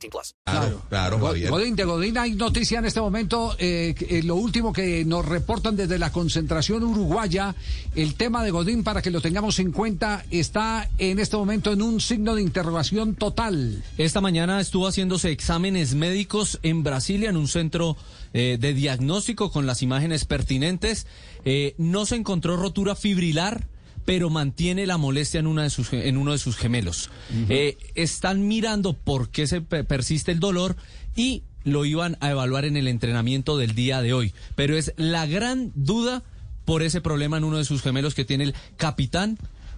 18 plus. Claro, claro, Javier. Godín, de Godín hay noticia en este momento. eh, eh, lo último que nos reportan desde la concentración uruguaya, el tema de Godín, para que lo tengamos en cuenta, está en este momento en un signo de interrogación total. Esta mañana estuvo haciéndose exámenes médicos en Brasilia, en un centro eh, de diagnóstico con las imágenes pertinentes. Eh, no se encontró rotura fibrilar pero mantiene la molestia en, una de sus, en uno de sus gemelos. Eh, están mirando por qué se pe- persiste el dolor y lo iban a evaluar en el entrenamiento del día de hoy. Pero es la gran duda por ese problema en uno de sus gemelos que tiene el capitán